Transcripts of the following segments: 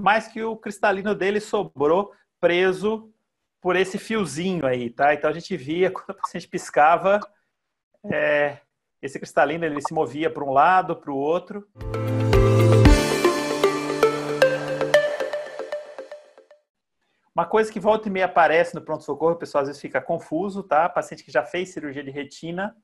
mas que o cristalino dele sobrou preso por esse fiozinho aí, tá? Então a gente via quando o paciente piscava, é, esse cristalino ele se movia para um lado, para o outro. Uma coisa que volta e meia aparece no pronto-socorro, o pessoal às vezes fica confuso, tá? Paciente que já fez cirurgia de retina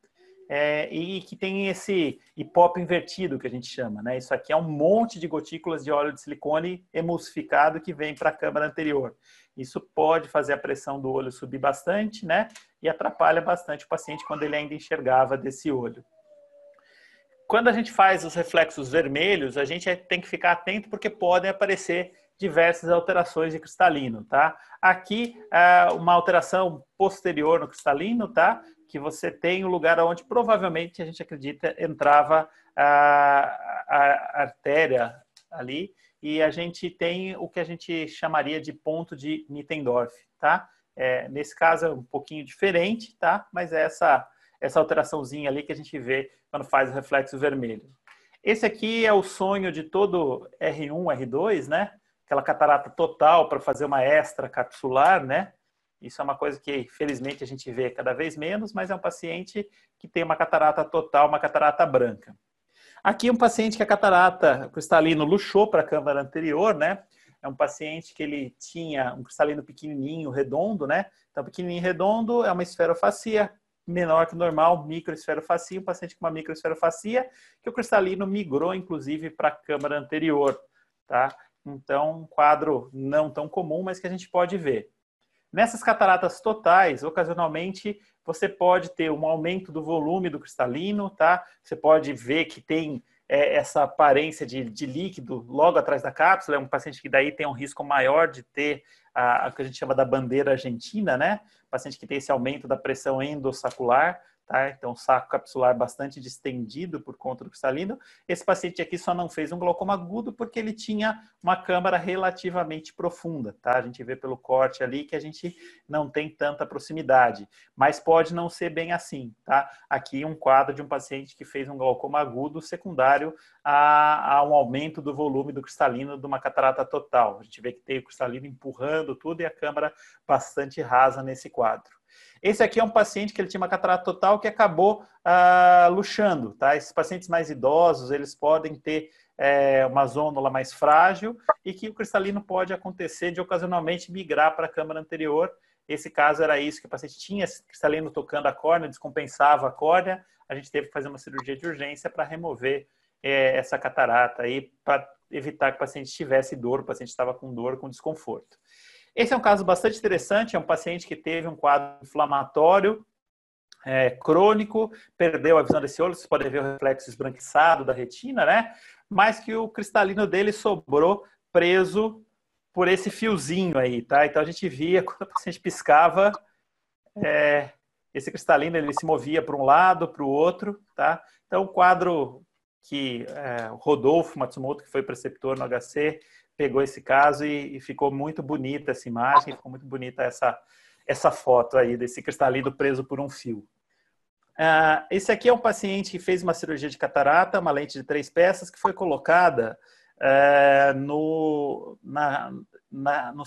é, e que tem esse hipópio invertido que a gente chama, né? Isso aqui é um monte de gotículas de óleo de silicone emulsificado que vem para a câmara anterior. Isso pode fazer a pressão do olho subir bastante, né? E atrapalha bastante o paciente quando ele ainda enxergava desse olho. Quando a gente faz os reflexos vermelhos, a gente tem que ficar atento porque podem aparecer diversas alterações de cristalino, tá? Aqui, é, uma alteração posterior no cristalino, tá? Que você tem o um lugar onde provavelmente a gente acredita entrava a, a artéria ali e a gente tem o que a gente chamaria de ponto de Mittendorf, tá? É, nesse caso é um pouquinho diferente, tá? Mas é essa essa alteraçãozinha ali que a gente vê quando faz o reflexo vermelho. Esse aqui é o sonho de todo R1, R2, né? aquela catarata total para fazer uma extra capsular, né? Isso é uma coisa que, felizmente, a gente vê cada vez menos, mas é um paciente que tem uma catarata total, uma catarata branca. Aqui um paciente que a catarata cristalino luxou para a câmara anterior, né? É um paciente que ele tinha um cristalino pequenininho, redondo, né? Então, pequenininho redondo é uma esferofacia menor que o normal, microesferofacia, um paciente com uma microesferofacia, que o cristalino migrou, inclusive, para a câmara anterior, tá? Então, um quadro não tão comum, mas que a gente pode ver. Nessas cataratas totais, ocasionalmente você pode ter um aumento do volume do cristalino, tá? Você pode ver que tem é, essa aparência de, de, líquido logo atrás da cápsula. É um paciente que daí tem um risco maior de ter a, a que a gente chama da bandeira argentina, né? Paciente que tem esse aumento da pressão endossacular, Tá? Então, saco capsular bastante distendido por conta do cristalino. Esse paciente aqui só não fez um glaucoma agudo porque ele tinha uma câmara relativamente profunda, tá? A gente vê pelo corte ali que a gente não tem tanta proximidade, mas pode não ser bem assim, tá? Aqui um quadro de um paciente que fez um glaucoma agudo secundário a, a um aumento do volume do cristalino de uma catarata total. A gente vê que tem o cristalino empurrando tudo e a câmara bastante rasa nesse quadro. Esse aqui é um paciente que ele tinha uma catarata total que acabou ah, luxando, tá? Esses pacientes mais idosos, eles podem ter é, uma zônula mais frágil e que o cristalino pode acontecer de ocasionalmente migrar para a câmara anterior. Esse caso era isso, que o paciente tinha cristalino tocando a córnea, descompensava a córnea, a gente teve que fazer uma cirurgia de urgência para remover é, essa catarata aí, para evitar que o paciente tivesse dor, o paciente estava com dor, com desconforto. Esse é um caso bastante interessante, é um paciente que teve um quadro inflamatório é, crônico, perdeu a visão desse olho, vocês podem ver o reflexo esbranquiçado da retina, né? Mas que o cristalino dele sobrou preso por esse fiozinho aí, tá? Então a gente via quando o paciente piscava, é, esse cristalino ele se movia para um lado, para o outro, tá? Então o quadro que é, Rodolfo Matsumoto, que foi preceptor no HC, pegou esse caso e, e, ficou muito bonita essa imagem, ficou muito bonita essa, essa foto aí desse cristalino preso por um fio. Uh, esse aqui é um paciente que fez uma cirurgia de catarata, uma lente de três peças que foi colocada uh, no, na, na, no,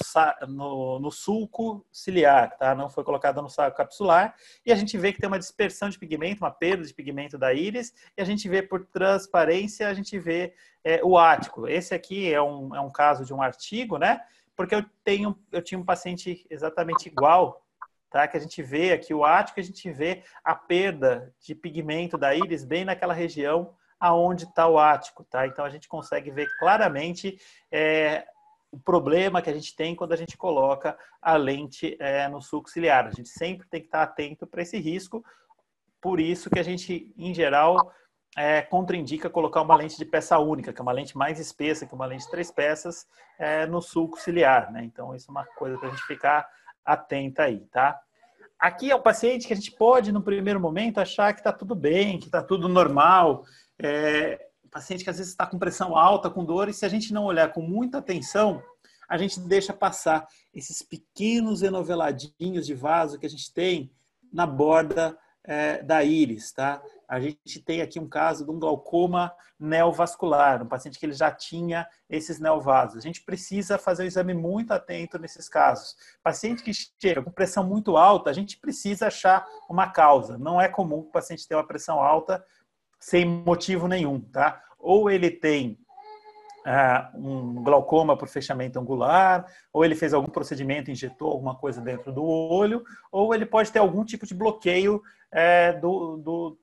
no, no, sulco ciliar, tá? não foi colocada no saco capsular, e a gente vê que tem uma dispersão de pigmento, uma perda de pigmento da íris, e a gente vê por transparência, a gente vê é, o ático. Esse aqui é um, é um caso de um artigo, né? Porque eu tenho, eu tinha um paciente exatamente igual, tá? Que a gente vê aqui o ático, a gente vê a perda de pigmento da íris bem naquela região aonde está o ático, tá? Então a gente consegue ver claramente é, o problema que a gente tem quando a gente coloca a lente é, no sulco ciliar. A gente sempre tem que estar atento para esse risco, por isso que a gente, em geral, é, contraindica colocar uma lente de peça única, que é uma lente mais espessa que uma lente de três peças, é, no sulco ciliar. Né? Então, isso é uma coisa para a gente ficar atenta aí, tá? Aqui é o paciente que a gente pode, no primeiro momento, achar que está tudo bem, que está tudo normal. É, paciente que às vezes está com pressão alta, com dor, e se a gente não olhar com muita atenção, a gente deixa passar esses pequenos enoveladinhos de vaso que a gente tem na borda é, da íris, tá? a gente tem aqui um caso de um glaucoma neovascular, um paciente que ele já tinha esses neovasos. A gente precisa fazer um exame muito atento nesses casos. Paciente que chega com pressão muito alta, a gente precisa achar uma causa. Não é comum o paciente ter uma pressão alta sem motivo nenhum, tá? Ou ele tem uh, um glaucoma por fechamento angular, ou ele fez algum procedimento, injetou alguma coisa dentro do olho, ou ele pode ter algum tipo de bloqueio é, do, do,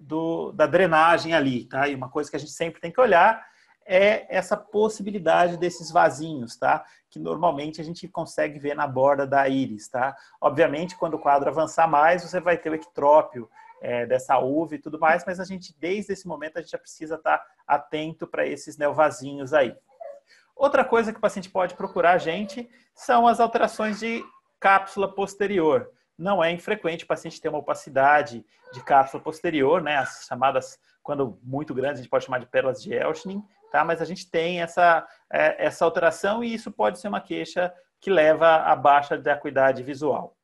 do, da drenagem ali, tá? E uma coisa que a gente sempre tem que olhar é essa possibilidade desses vasinhos, tá? Que normalmente a gente consegue ver na borda da íris, tá? Obviamente, quando o quadro avançar mais, você vai ter o ectrópio é, dessa uva e tudo mais, mas a gente, desde esse momento, a gente já precisa estar atento para esses neovasinhos aí. Outra coisa que o paciente pode procurar a gente são as alterações de cápsula posterior não é infrequente o paciente ter uma opacidade de cápsula posterior, né? As chamadas, quando muito grandes, a gente pode chamar de pérolas de Elschning, tá? Mas a gente tem essa, é, essa alteração e isso pode ser uma queixa que leva à baixa da acuidade visual.